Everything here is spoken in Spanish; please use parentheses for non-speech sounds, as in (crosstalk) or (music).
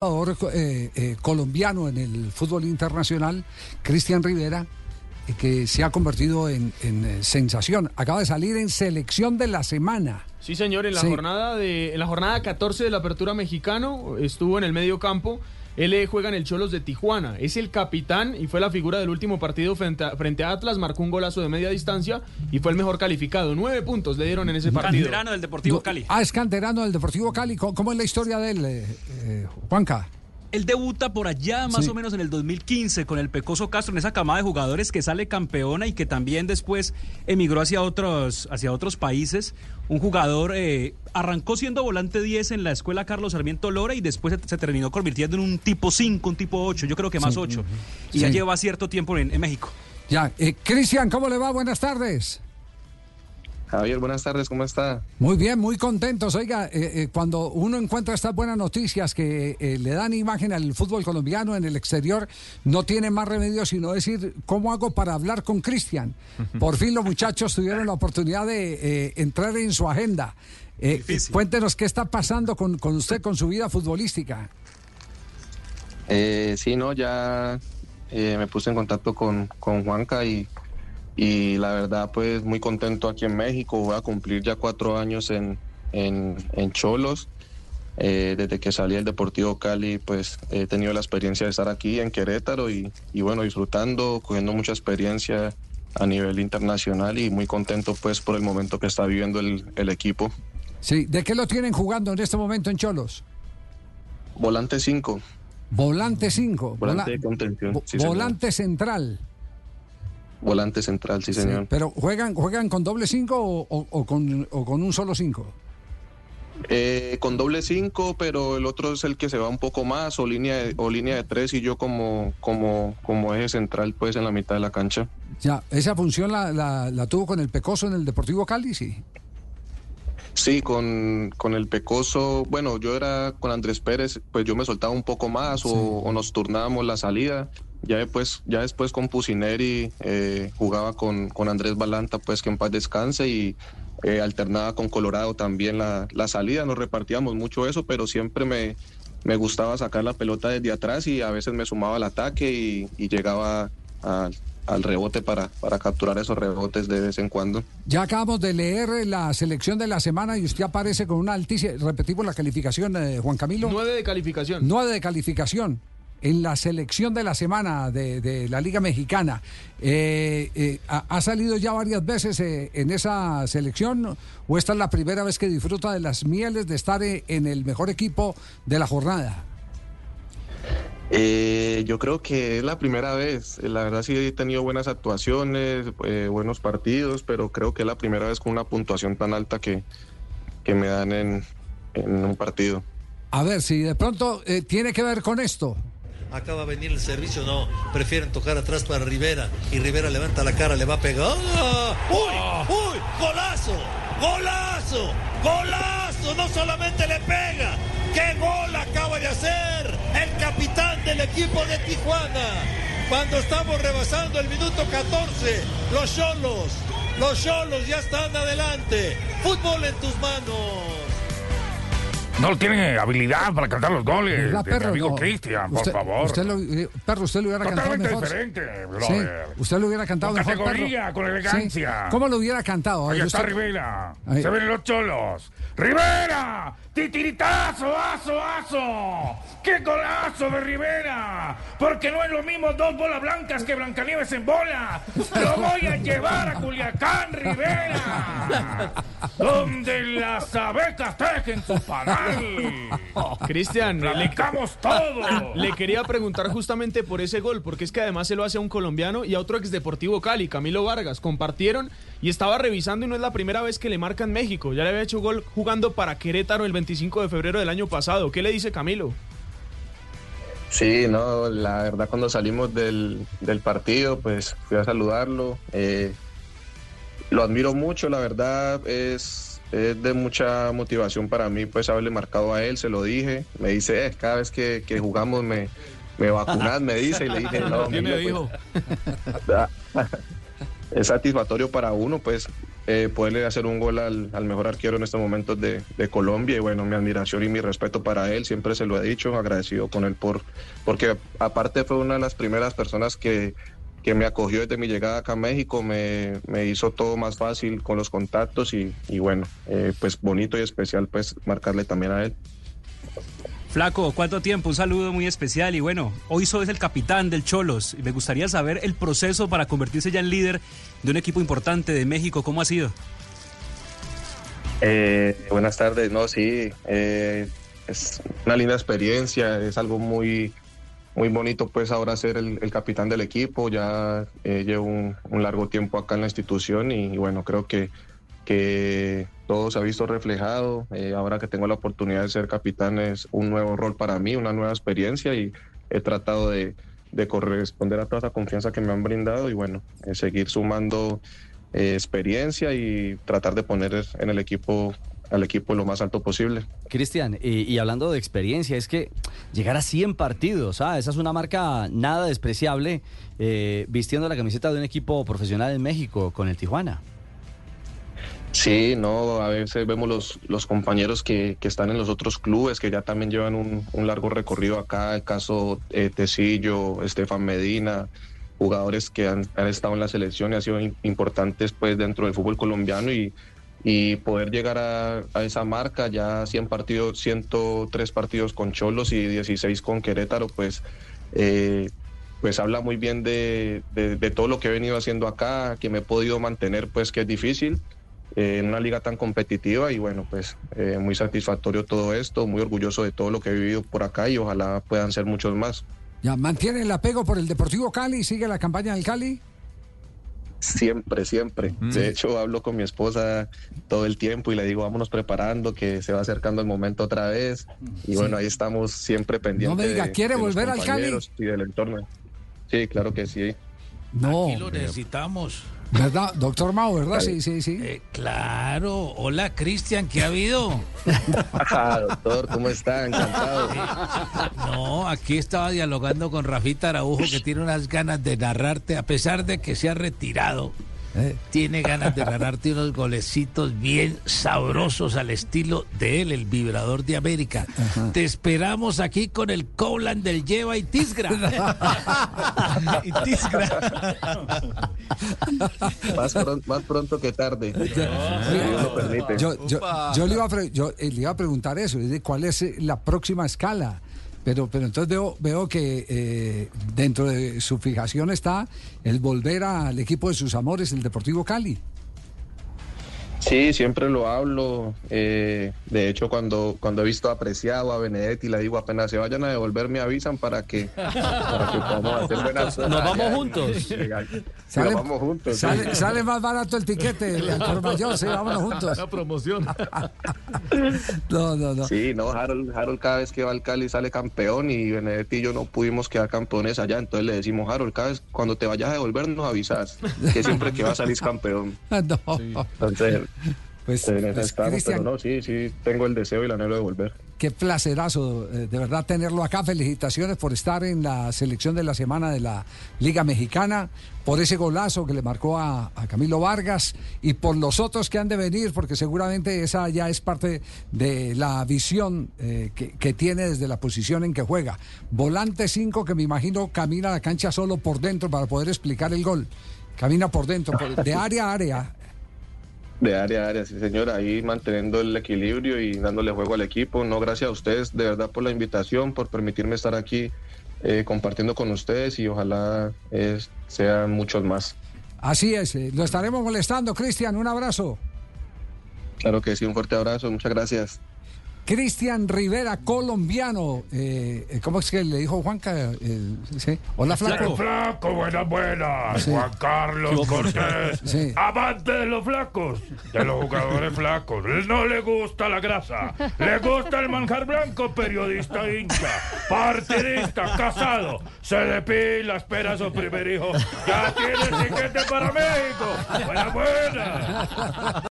jugador eh, eh, colombiano en el fútbol internacional, Cristian Rivera, eh, que se ha convertido en, en, sensación. Acaba de salir en selección de la semana. Sí, señor, en la Sí. jornada de en la jornada 14 de la Apertura Mexicano estuvo en el medio campo. Él eh, juega en el Cholos de Tijuana. Es el capitán y fue la figura del último partido frente a, frente a Atlas. Marcó un golazo de media distancia y fue el mejor calificado. Nueve puntos le dieron en ese partido. Canterano del Deportivo Cali. Ah, es canterano del Deportivo Cali. ¿Cómo, cómo es la historia de él, eh, eh, Juanca? Él debuta por allá más Sí. o menos en el 2015 con el Pecoso Castro en esa camada de jugadores que sale campeona y que también después emigró hacia otros, hacia otros países. Un jugador eh, arrancó siendo volante 10 en la escuela Carlos Sarmiento Lora y después se, se terminó convirtiendo en un tipo 5, un tipo 8, yo creo que más 8. Y ya lleva cierto tiempo en, en México. Ya, eh, Cristian, ¿cómo le va? Buenas tardes. Javier, buenas tardes, ¿cómo está? Muy bien, muy contentos. Oiga, eh, eh, cuando uno encuentra estas buenas noticias que eh, le dan imagen al fútbol colombiano en el exterior, no tiene más remedio sino decir, ¿cómo hago para hablar con Cristian? (laughs) Por fin los muchachos tuvieron la oportunidad de eh, entrar en su agenda. Eh, cuéntenos qué está pasando con, con usted, con su vida futbolística. Eh, sí, no, ya eh, me puse en contacto con, con Juanca y, y la verdad, pues muy contento aquí en México. Voy a cumplir ya cuatro años en, en, en Cholos. Eh, desde que salí del Deportivo Cali, pues he tenido la experiencia de estar aquí en Querétaro y, y bueno, disfrutando, cogiendo mucha experiencia a nivel internacional y muy contento pues por el momento que está viviendo el, el equipo. Sí, ¿de qué lo tienen jugando en este momento en Cholos? Volante 5, Volante 5. volante de contención. sí, señor. volante central. Volante central, sí, Sí, señor. pero ¿juegan, juegan con doble 5 o, o- o con, o con un solo 5? Eh, con doble 5, pero el otro es el que se va un poco más, o línea de, o línea de 3 y yo como, como, como eje central, pues en la mitad de la cancha. Ya, esa función la, la, la tuvo con el Pecoso en el Deportivo Cali, sí. Sí, con, con el Pecoso, bueno, yo era con Andrés Pérez, pues yo me soltaba un poco más o, o nos turnábamos la salida. Ya después, ya después con Pusineri eh, jugaba con, con Andrés Balanta, pues que en paz descanse y eh, alternaba con Colorado también la, la salida. Nos repartíamos mucho eso, pero siempre me, me gustaba sacar la pelota desde atrás y a veces me sumaba al ataque y, y llegaba a- al rebote para, para capturar esos rebotes de vez en cuando. Ya acabamos de leer la selección de la semana y usted aparece con una altísima, repetimos la calificación, eh, Juan Camilo. Nueve de calificación. Nueve de calificación en la selección de la semana de, de la Liga Mexicana. Eh, eh, ha, ha salido ya varias veces eh, en esa selección o esta es la primera vez que disfruta de las mieles de estar eh, en el mejor equipo de la jornada? Yo creo que es la primera vez. La verdad sí he tenido buenas actuaciones, buenos partidos, pero creo que es la primera vez con una puntuación tan alta que, que me dan en, en un partido. A ver, si de pronto tiene que ver con esto. Acaba de venir el servicio, no. Prefieren tocar atrás para Rivera. Y Rivera levanta la cara, le va a pegar. ¡Ah! ¡Uy! ¡Uy! ¡Golazo! ¡Golazo! ¡Golazo! No solamente le pega. ¡Qué gol acaba de hacer el capitán del equipo de Tijuana! Cuando estamos rebasando el minuto 14, los Cholos, los Cholos ya están adelante. Fútbol en tus manos. No tiene habilidad para cantar los goles. ¿Verdad, de mi perro? amigo No. Cristian, por favor. Usted lo, eh, perro, usted lo hubiera cantado Totalmente mejor. diferente, Sí, usted lo hubiera cantado Con mejor. categoría, perro. con elegancia. Sí. ¿Cómo lo hubiera cantado? Ahí está usted- Rivera. Ahí. Se ven los cholos. ¡Rivera! ¡Titiritazo, aso, aso! ¡Qué golazo de Rivera! Porque no es lo mismo dos bolas blancas que Blancanieves en bola. ¡Lo voy a llevar a Culiacán, Rivera! Donde las abejas tejen su panal. (laughs) Cristian, le, ¡Platicamos todo! (laughs) le quería preguntar justamente por ese gol, porque es que además se lo hace a un colombiano y a otro ex Deportivo Cali, Camilo Vargas. Compartieron y estaba revisando y no es la primera vez que le marcan México. Ya le había hecho gol jugando para Querétaro el 25 de febrero del año pasado. ¿Qué le dice Camilo? Sí, no, la verdad cuando salimos del, del partido, pues fui a saludarlo. eh, lo admiro mucho, la verdad es, es de mucha motivación para mí, pues haberle marcado a él, se lo dije. Me dice, "Eh, cada vez que, que jugamos me, me vacunas, me dice, y le dije, no, ¿Qué me amigo, dijo? pues, (laughs) es satisfactorio para uno, pues eh, poderle hacer un gol al, al mejor arquero en estos momentos de, de Colombia y bueno, mi admiración y mi respeto para él, siempre se lo he dicho, agradecido con él por, porque aparte fue una de las primeras personas que, que me acogió desde mi llegada acá a México, me, me hizo todo más fácil con los contactos y, y bueno, eh, pues bonito y especial pues marcarle también a él. Flaco, ¿cuánto tiempo? Un saludo muy especial y bueno, hoy sos el capitán del Cholos y me gustaría saber el proceso para convertirse ya en líder de un equipo importante de México, ¿cómo ha sido? Eh, buenas tardes, no, sí, eh, es una linda experiencia, es algo muy, muy bonito pues ahora ser el, capitán del equipo, ya eh, llevo un, largo tiempo acá en la institución y, bueno, creo que, que, todo se ha visto reflejado, eh, ahora que tengo la oportunidad de ser capitán es un nuevo rol para mí, una nueva experiencia y he tratado de, de corresponder a toda esa confianza que me han brindado y bueno, eh, seguir sumando eh, experiencia y tratar de poner en el equipo al equipo lo más alto posible. Cristian, y, y, hablando de experiencia, es que llegar a 100 partidos, ¿ah? esa es una marca nada despreciable eh, vistiendo la camiseta de un equipo profesional en México con el Tijuana. Sí, no, a veces vemos los, los compañeros que, que, están en los otros clubes que ya también llevan un, un largo recorrido acá, el caso eh, Tecillo, Estefan Medina, jugadores que han, han, estado en la selección y han sido importantes pues dentro del fútbol colombiano y, y poder llegar a, a, esa marca, ya 100 partidos, 103 partidos con Cholos y 16 con Querétaro, pues, eh, pues habla muy bien de, de, de, todo lo que he venido haciendo acá, que me he podido mantener, pues que es difícil eh, en una liga tan competitiva y bueno, pues eh, muy satisfactorio todo esto, muy orgulloso de todo lo que he vivido por acá y ojalá puedan ser muchos más. ¿Ya mantiene el apego por el Deportivo Cali? ¿Sigue la campaña del Cali? Siempre, siempre. Mm. De hecho, hablo con mi esposa todo el tiempo y le digo, vámonos preparando, que se va acercando el momento otra vez. Y sí. bueno, ahí estamos siempre pendientes. No me diga, ¿quiere de, de volver al Cali? Y del entorno. Sí, claro que sí. No. Aquí lo necesitamos. ¿Verdad? Doctor Mao, ¿verdad? Sí, sí, sí. Eh, claro. Hola, Cristian, ¿qué ha habido? ah, doctor, ¿cómo está? Encantado. no, aquí estaba dialogando con Rafita Araujo, que tiene unas ganas de narrarte, a pesar de que se ha retirado. ¿Eh? Tiene ganas de narrarte unos golecitos bien sabrosos al estilo de él, el vibrador de América. Ajá. Te esperamos aquí con el Cowland del Lleva y Tisgra. (laughs) y Tisgra. más, pronto, más, pronto, que tarde. Si Dios lo permite. Yo, yo, yo, le iba a, yo, le iba a preguntar eso, ¿cuál es la próxima escala? Pero, pero entonces veo, veo que eh, dentro de su fijación está el volver al equipo de sus amores, el Deportivo Cali. Sí, siempre lo hablo. Eh, de hecho, cuando, cuando he visto apreciado a Benedetti, le digo apenas se vayan a devolver, me avisan para que, para que podamos hacer buenas Nos vamos juntos. Sale, vamos juntos. Sale, sí. sale, más barato el tiquete mayor, sí, vámonos juntos. La promoción. (laughs) no, no, no. Sí, no, Harold, Harold cada vez que va al Cali sale campeón y Benedetti y yo no pudimos quedar campeones allá. Entonces le decimos, Harold, cada vez cuando te vayas a devolver nos avisas, que siempre que vas a salir campeón. (laughs) no. Sí. Entonces, (laughs) pues, pues Cristian, pero no, sí, sí, tengo el deseo y el anhelo de volver. Qué placerazo, de verdad, tenerlo acá. Felicitaciones por estar en la selección de la semana de la Liga Mexicana, por ese golazo que le marcó a, a Camilo Vargas y por los otros que han de venir, porque seguramente esa ya es parte de la visión eh, que, que, tiene desde la posición en que juega. Volante 5 que me imagino camina la cancha solo por dentro para poder explicar el gol. Camina por dentro, por, de (laughs) área a área de área a área, sí señor, ahí manteniendo el equilibrio y dándole juego al equipo. No, gracias a ustedes de verdad por la invitación, por permitirme estar aquí eh, compartiendo con ustedes y ojalá eh, sean muchos más. Así es, eh, lo estaremos molestando, Cristian, un abrazo. Claro que sí, un fuerte abrazo, muchas gracias. Cristian Rivera, colombiano. Eh, ¿Cómo es que le dijo Juanca? Eh, ¿sí? Hola, Flaco. Flaco, buenas, buenas. Sí. Juan Carlos Cortés. (laughs) Sí. Amante de los flacos, de los jugadores flacos. No le gusta la grasa, le gusta el manjar blanco, periodista hincha, partidista, casado. Se depila, espera a su primer hijo. Ya tiene tiquete para México. Buenas, buenas.